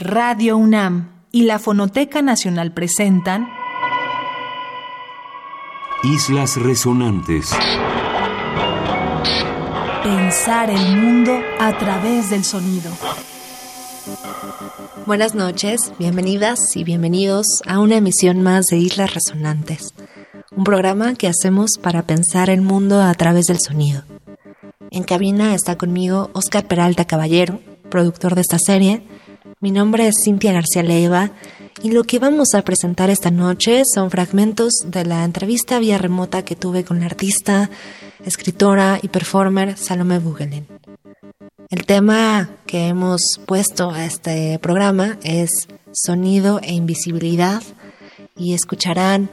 Radio UNAM y la Fonoteca Nacional presentan Islas Resonantes. Pensar el mundo a través del sonido. Buenas noches, bienvenidas y bienvenidos a una emisión más de Islas Resonantes, un programa que hacemos para pensar el mundo a través del sonido. En cabina está conmigo Oscar Peralta Caballero, productor de esta serie. Mi nombre es Cintia García Leiva y lo que vamos a presentar esta noche son fragmentos de la entrevista vía remota que tuve con la artista, escritora y performer Salome Bugelin. El tema que hemos puesto a este programa es sonido e invisibilidad y escucharán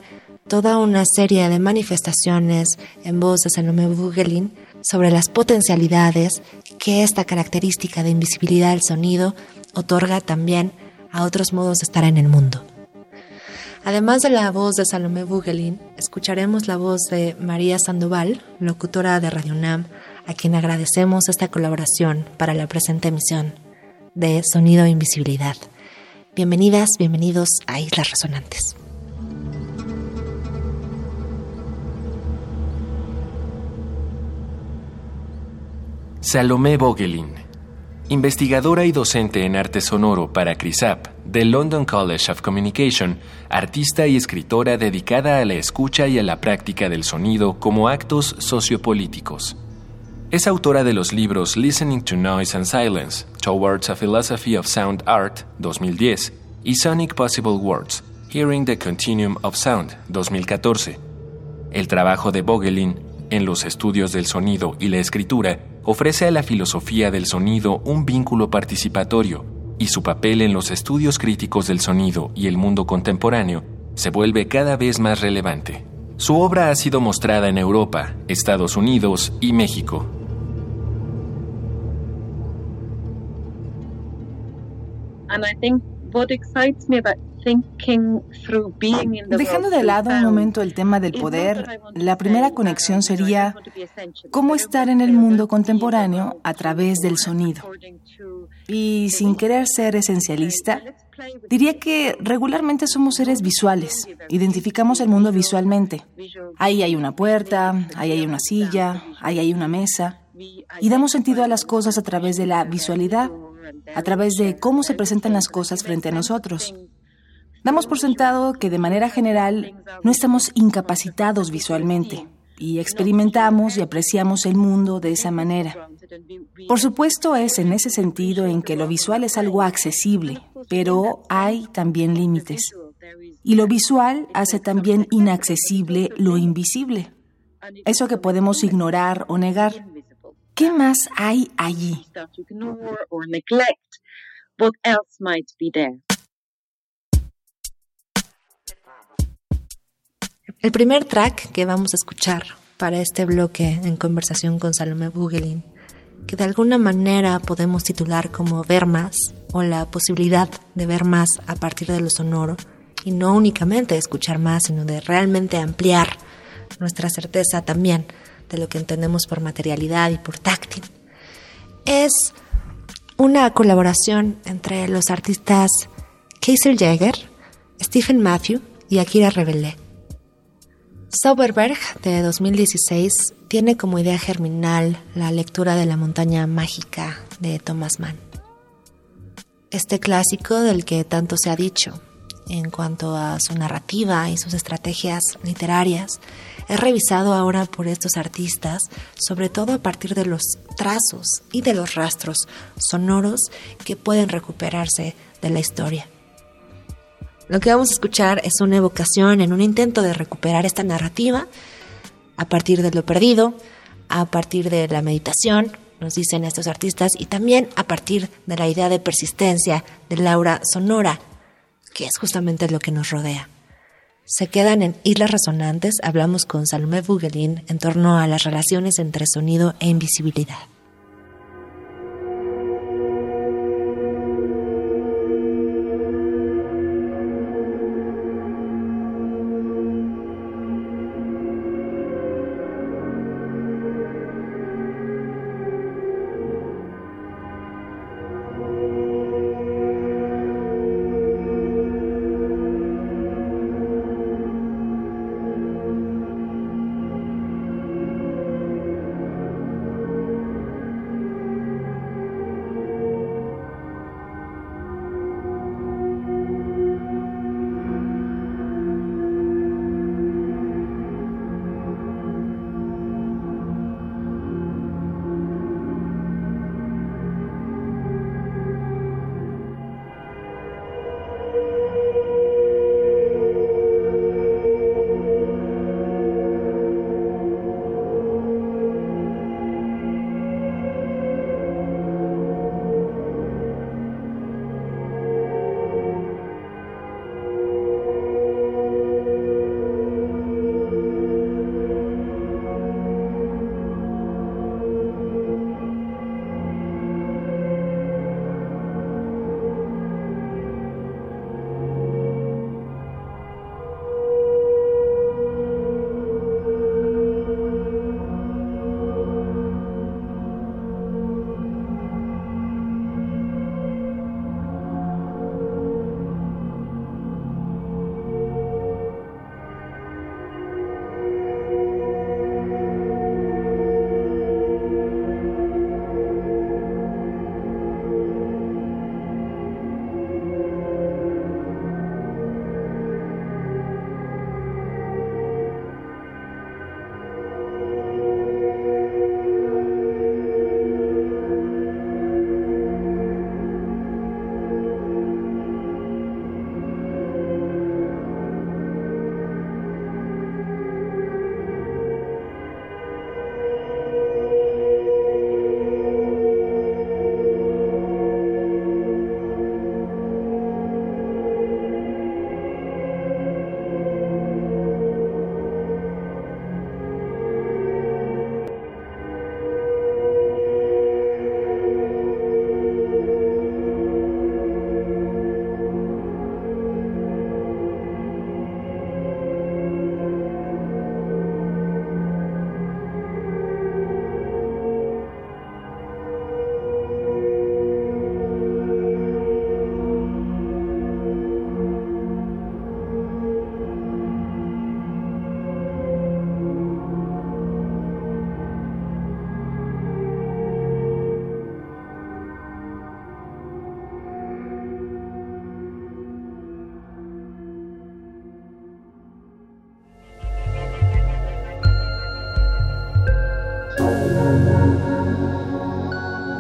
toda una serie de manifestaciones en voz de Salome Bugelin sobre las potencialidades que esta característica de invisibilidad del sonido otorga también a otros modos de estar en el mundo. Además de la voz de Salomé Bugelin, escucharemos la voz de María Sandoval, locutora de Radio Nam, a quien agradecemos esta colaboración para la presente emisión de Sonido e Invisibilidad. Bienvenidas, bienvenidos a Islas Resonantes. Salomé Vogelin, investigadora y docente en arte sonoro para CRISAP del London College of Communication, artista y escritora dedicada a la escucha y a la práctica del sonido como actos sociopolíticos. Es autora de los libros Listening to Noise and Silence, Towards a Philosophy of Sound Art, 2010, y Sonic Possible Words, Hearing the Continuum of Sound, 2014. El trabajo de Vogelin en los estudios del sonido y la escritura ofrece a la filosofía del sonido un vínculo participatorio y su papel en los estudios críticos del sonido y el mundo contemporáneo se vuelve cada vez más relevante. Su obra ha sido mostrada en Europa, Estados Unidos y México. And I what excites me about Dejando de lado un momento el tema del poder, la primera conexión sería cómo estar en el mundo contemporáneo a través del sonido. Y sin querer ser esencialista, diría que regularmente somos seres visuales, identificamos el mundo visualmente. Ahí hay una puerta, ahí hay una silla, ahí hay una mesa, y damos sentido a las cosas a través de la visualidad, a través de cómo se presentan las cosas frente a nosotros. Damos por sentado que de manera general no estamos incapacitados visualmente y experimentamos y apreciamos el mundo de esa manera. Por supuesto es en ese sentido en que lo visual es algo accesible, pero hay también límites. Y lo visual hace también inaccesible lo invisible, eso que podemos ignorar o negar. ¿Qué más hay allí? El primer track que vamos a escuchar para este bloque en conversación con Salomé Bugelin, que de alguna manera podemos titular como ver más o la posibilidad de ver más a partir de lo sonoro y no únicamente escuchar más, sino de realmente ampliar nuestra certeza también de lo que entendemos por materialidad y por táctil. Es una colaboración entre los artistas Kaiser Jagger, Stephen Matthew y Akira Rebelé Sauberberg de 2016 tiene como idea germinal la lectura de La montaña mágica de Thomas Mann. Este clásico del que tanto se ha dicho en cuanto a su narrativa y sus estrategias literarias es revisado ahora por estos artistas, sobre todo a partir de los trazos y de los rastros sonoros que pueden recuperarse de la historia. Lo que vamos a escuchar es una evocación en un intento de recuperar esta narrativa a partir de lo perdido, a partir de la meditación, nos dicen estos artistas, y también a partir de la idea de persistencia, del aura sonora, que es justamente lo que nos rodea. Se quedan en Islas Resonantes, hablamos con Salomé Bugelin en torno a las relaciones entre sonido e invisibilidad.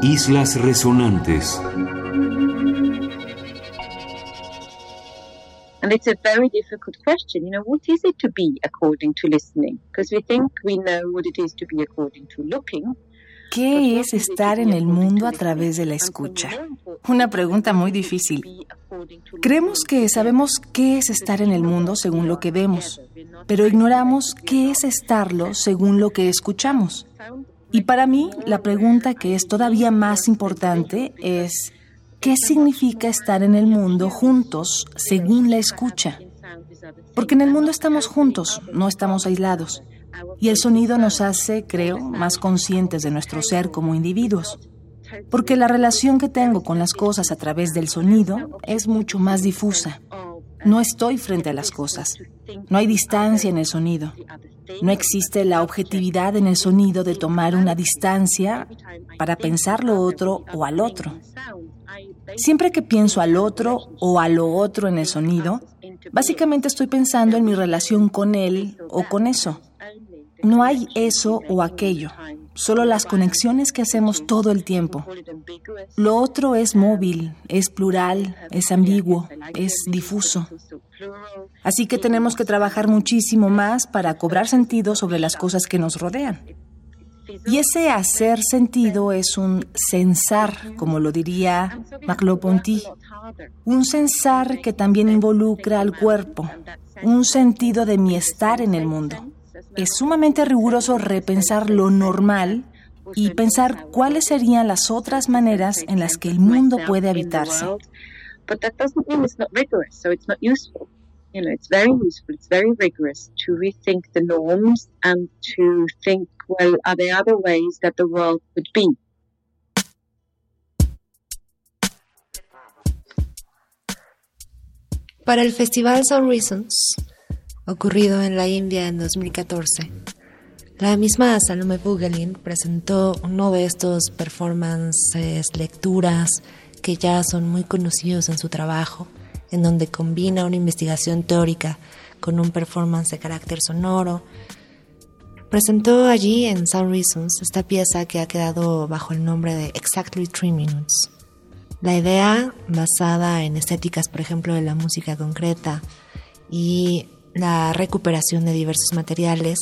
Islas Resonantes. And it's a very difficult question. You know, what is it to be according to listening? Because we think we know what it is to be according to looking. ¿Qué es estar en el mundo a través de la escucha? Una pregunta muy difícil. Creemos que sabemos qué es estar en el mundo según lo que vemos, pero ignoramos qué es estarlo según lo que escuchamos. Y para mí, la pregunta que es todavía más importante es, ¿qué significa estar en el mundo juntos según la escucha? Porque en el mundo estamos juntos, no estamos aislados. Y el sonido nos hace, creo, más conscientes de nuestro ser como individuos. Porque la relación que tengo con las cosas a través del sonido es mucho más difusa. No estoy frente a las cosas. No hay distancia en el sonido. No existe la objetividad en el sonido de tomar una distancia para pensar lo otro o al otro. Siempre que pienso al otro o a lo otro en el sonido, básicamente estoy pensando en mi relación con él o con eso. No hay eso o aquello, solo las conexiones que hacemos todo el tiempo. Lo otro es móvil, es plural, es ambiguo, es difuso. Así que tenemos que trabajar muchísimo más para cobrar sentido sobre las cosas que nos rodean. Y ese hacer sentido es un censar, como lo diría Merleau-Ponty, un censar que también involucra al cuerpo, un sentido de mi estar en el mundo es sumamente riguroso repensar lo normal y pensar cuáles serían las otras maneras en las que el mundo puede habitarse. It's rigorous to rethink the norms? Para el Festival Sound Reasons, ocurrido en la India en 2014. La misma Salome Bugelin presentó uno de estos performances, lecturas que ya son muy conocidos en su trabajo, en donde combina una investigación teórica con un performance de carácter sonoro. Presentó allí en Sound Reasons esta pieza que ha quedado bajo el nombre de Exactly Three Minutes. La idea, basada en estéticas, por ejemplo, de la música concreta y la recuperación de diversos materiales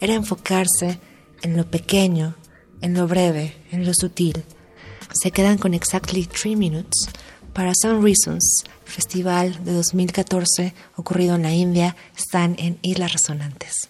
era enfocarse en lo pequeño, en lo breve, en lo sutil. Se quedan con Exactly Three Minutes para Some Reasons, festival de 2014 ocurrido en la India, están en Islas Resonantes.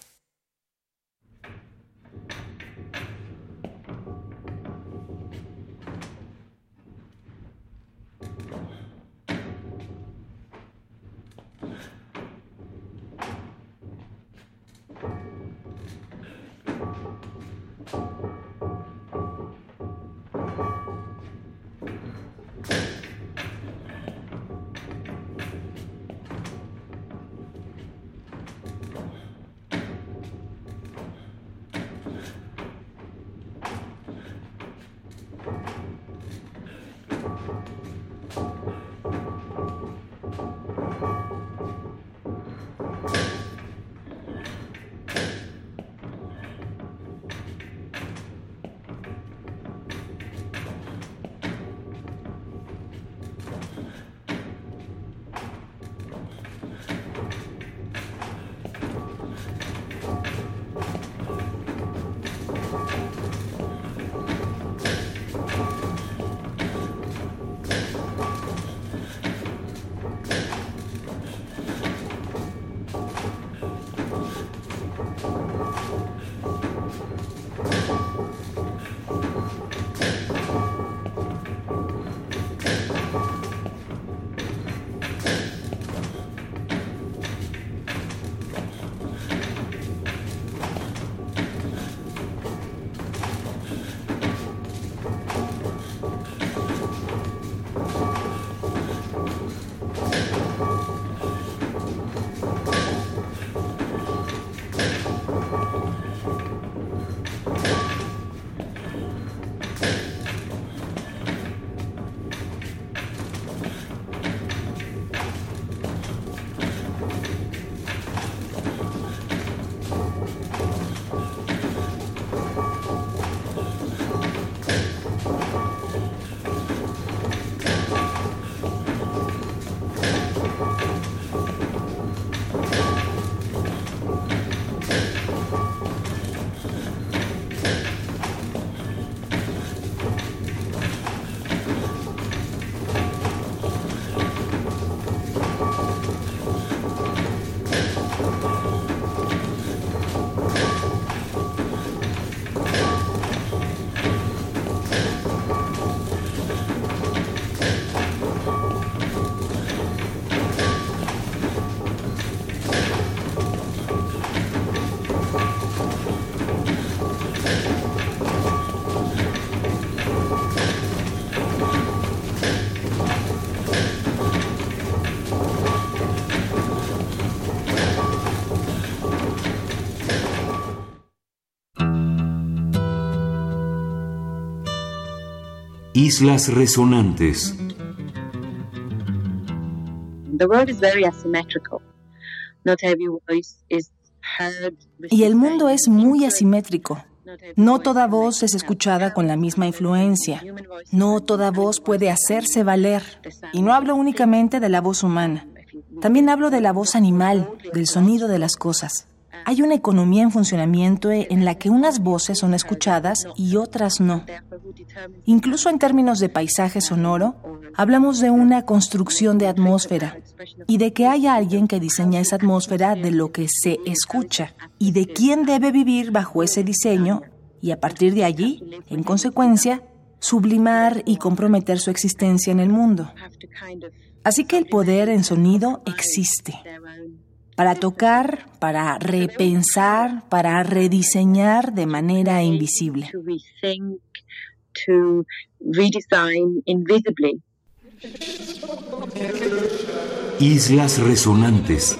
Islas Resonantes. Y el mundo es muy asimétrico. No toda voz es escuchada con la misma influencia. No toda voz puede hacerse valer. Y no hablo únicamente de la voz humana. También hablo de la voz animal, del sonido de las cosas. Hay una economía en funcionamiento en la que unas voces son escuchadas y otras no. Incluso en términos de paisaje sonoro, hablamos de una construcción de atmósfera y de que hay alguien que diseña esa atmósfera de lo que se escucha y de quién debe vivir bajo ese diseño y a partir de allí, en consecuencia, sublimar y comprometer su existencia en el mundo. Así que el poder en sonido existe para tocar, para repensar, para rediseñar de manera invisible. Islas resonantes.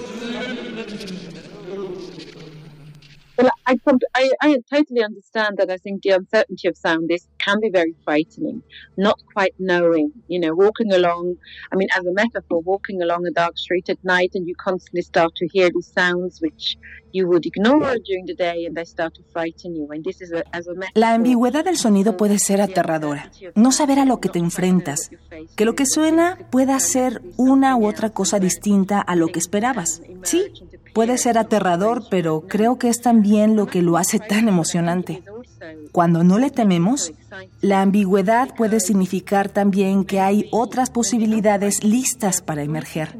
I, I, I totally understand that. I think the uncertainty of sound is can be very frightening. Not quite knowing, you know, walking along. I mean, as a metaphor, walking along a dark street at night, and you constantly start to hear these sounds which you would ignore during the day, and they start to frighten you. And this is a, as a metaphor, La ambigüedad del sonido puede ser aterradora. No saber a lo que te enfrentas. Que lo que suena pueda ser una u otra cosa distinta a lo que esperabas. Sí, Puede ser aterrador, pero creo que es también lo que lo hace tan emocionante. Cuando no le tememos, la ambigüedad puede significar también que hay otras posibilidades listas para emerger.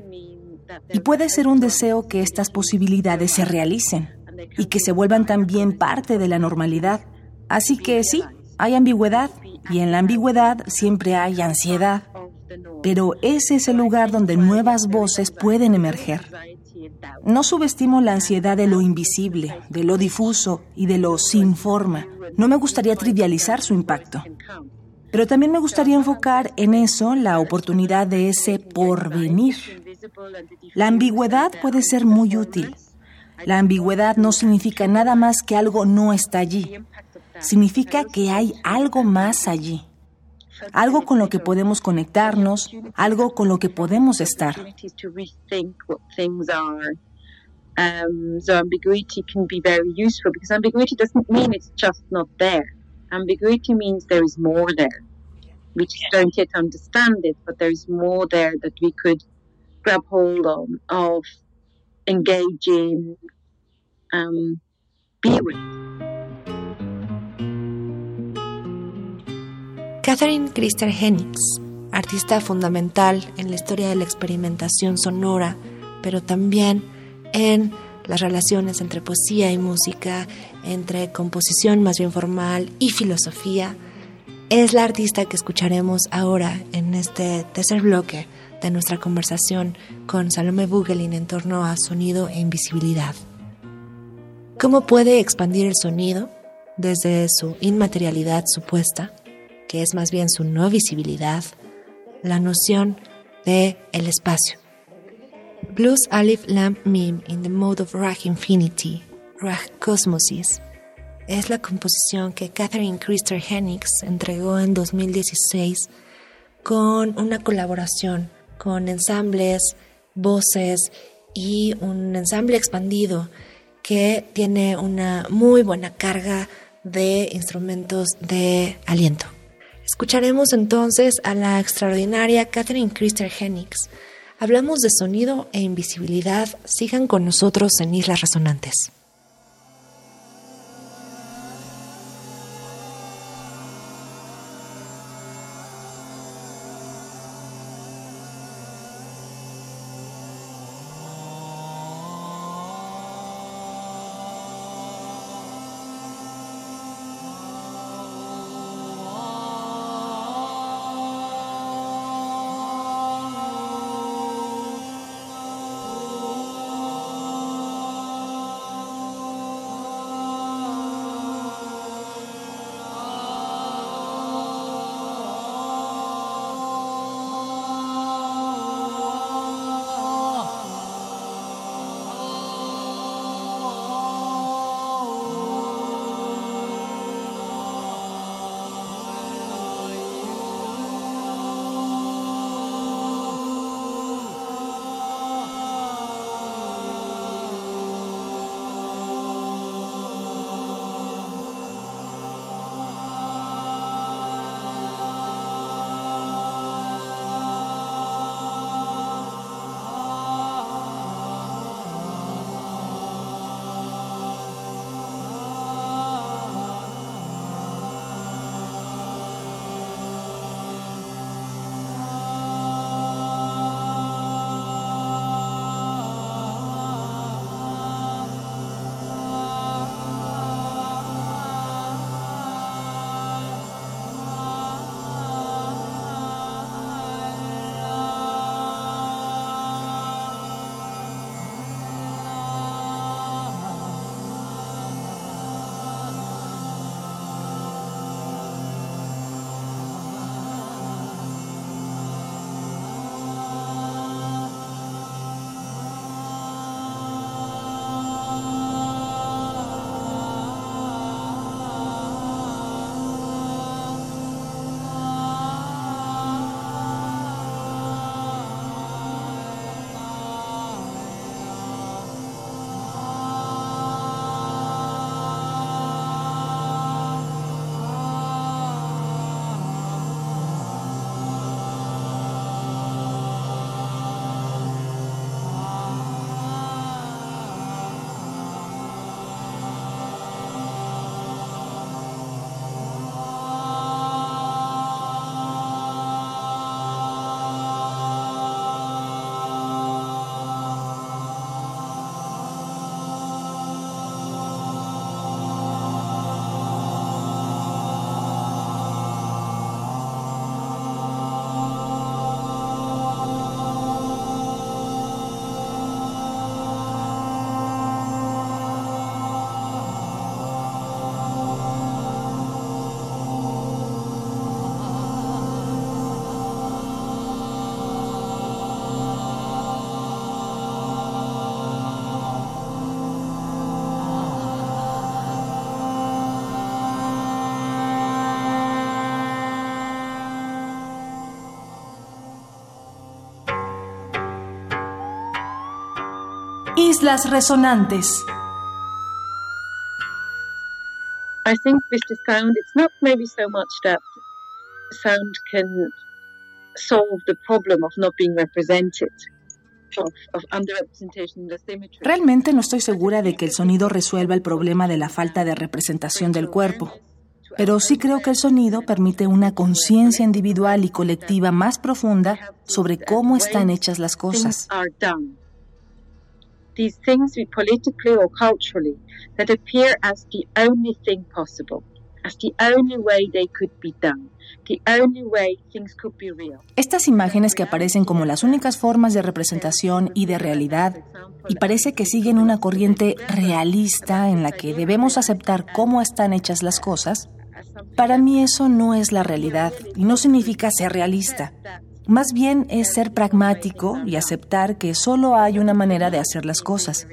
Y puede ser un deseo que estas posibilidades se realicen y que se vuelvan también parte de la normalidad. Así que sí, hay ambigüedad y en la ambigüedad siempre hay ansiedad. Pero ese es el lugar donde nuevas voces pueden emerger. No subestimo la ansiedad de lo invisible, de lo difuso y de lo sin forma. No me gustaría trivializar su impacto. Pero también me gustaría enfocar en eso la oportunidad de ese porvenir. La ambigüedad puede ser muy útil. La ambigüedad no significa nada más que algo no está allí. Significa que hay algo más allí. Algo con lo que podemos conectarnos, algo con lo que podemos estar. Um, so ambiguity can be very useful because ambiguity doesn't mean it's just not there. Ambiguity means there is more there. We just don't yet understand it, but there is more there that we could grab hold of, of engage in, um, be with. Catherine Christer Hennings, artista fundamental en la historia de la experimentación sonora, pero también en las relaciones entre poesía y música, entre composición más bien formal y filosofía, es la artista que escucharemos ahora en este tercer bloque de nuestra conversación con Salome Bugelin en torno a sonido e invisibilidad. ¿Cómo puede expandir el sonido desde su inmaterialidad supuesta, que es más bien su no visibilidad, la noción de el espacio? Blues Alif Lamp Mim in the Mode of Rag Infinity, Rag Cosmosis, es la composición que Catherine Christer Hennings entregó en 2016 con una colaboración con ensambles, voces y un ensamble expandido que tiene una muy buena carga de instrumentos de aliento. Escucharemos entonces a la extraordinaria Catherine Christer Hennings Hablamos de sonido e invisibilidad. Sigan con nosotros en Islas Resonantes. Islas Resonantes. I think with the sound, it's not maybe so much that sound can solve the problem of not being represented. Realmente no estoy segura de que el sonido resuelva el problema de la falta de representación del cuerpo, pero sí creo que el sonido permite una conciencia individual y colectiva más profunda sobre cómo están hechas las cosas. These things politically or culturally that appear as the only thing possible. Estas imágenes que aparecen como las únicas formas de representación y de realidad, y parece que siguen una corriente realista en la que debemos aceptar cómo están hechas las cosas, para mí eso no es la realidad y no significa ser realista. Más bien es ser pragmático y aceptar que solo hay una manera de hacer las cosas.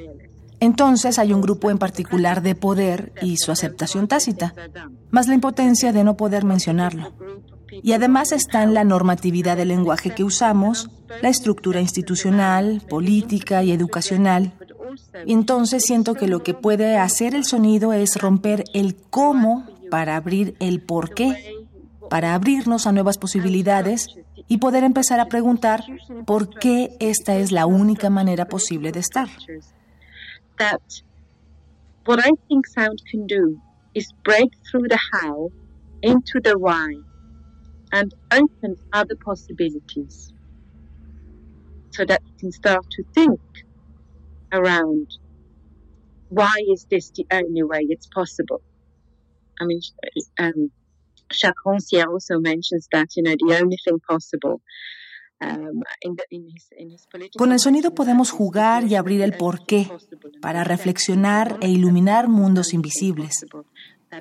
Entonces hay un grupo en particular de poder y su aceptación tácita, más la impotencia de no poder mencionarlo. Y además están la normatividad del lenguaje que usamos, la estructura institucional, política y educacional. Entonces siento que lo que puede hacer el sonido es romper el cómo para abrir el por qué, para abrirnos a nuevas posibilidades y poder empezar a preguntar por qué esta es la única manera posible de estar. that what I think sound can do is break through the how into the why and open other possibilities so that you can start to think around why is this the only way it's possible? I mean, um, Jacques Rancière also mentions that, you know, the only thing possible Con el sonido podemos jugar y abrir el porqué para reflexionar e iluminar mundos invisibles.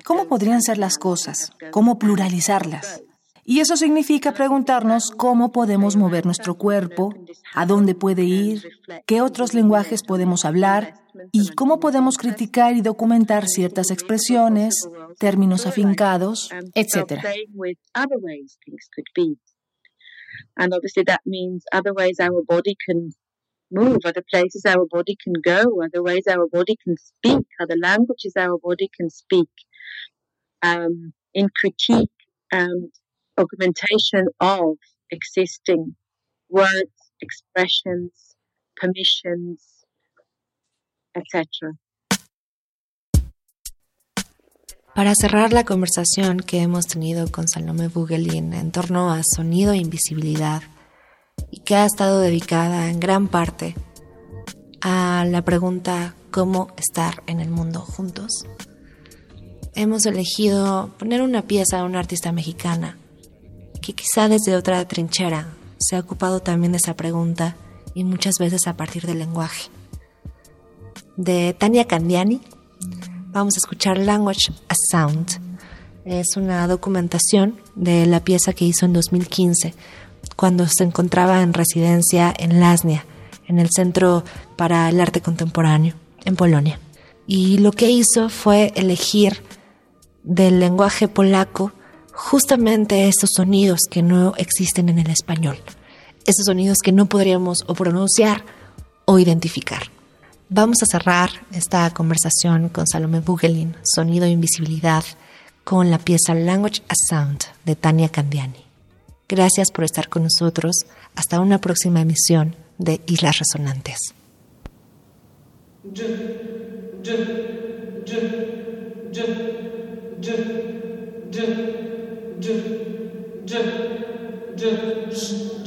¿Cómo podrían ser las cosas? ¿Cómo pluralizarlas? Y eso significa preguntarnos cómo podemos mover nuestro cuerpo, a dónde puede ir, qué otros lenguajes podemos hablar y cómo podemos criticar y documentar ciertas expresiones, términos afincados, etc. And obviously, that means other ways our body can move, other places our body can go, other ways our body can speak, other languages our body can speak. Um, in critique and augmentation of existing words, expressions, permissions, etc. Para cerrar la conversación que hemos tenido con Salome Bugelin en torno a sonido e invisibilidad, y que ha estado dedicada en gran parte a la pregunta cómo estar en el mundo juntos, hemos elegido poner una pieza a una artista mexicana que quizá desde otra trinchera se ha ocupado también de esa pregunta y muchas veces a partir del lenguaje. De Tania Candiani, vamos a escuchar Language as Sound. Es una documentación de la pieza que hizo en 2015, cuando se encontraba en residencia en Lasnia, en el Centro para el Arte Contemporáneo, en Polonia. Y lo que hizo fue elegir del lenguaje polaco justamente esos sonidos que no existen en el español, esos sonidos que no podríamos o pronunciar o identificar. Vamos a cerrar esta conversación con Salome Bugelin, Sonido e Invisibilidad, con la pieza Language as Sound de Tania Candiani. Gracias por estar con nosotros. Hasta una próxima emisión de Islas Resonantes. c c c c c c c c c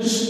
c c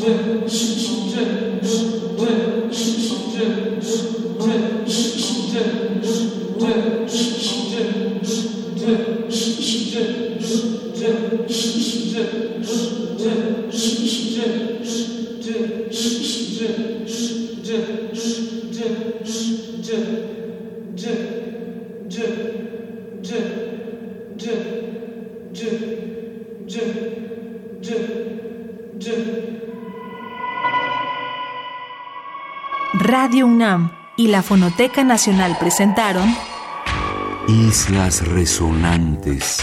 Radio la Fonoteca Nacional presentaron Islas Resonantes.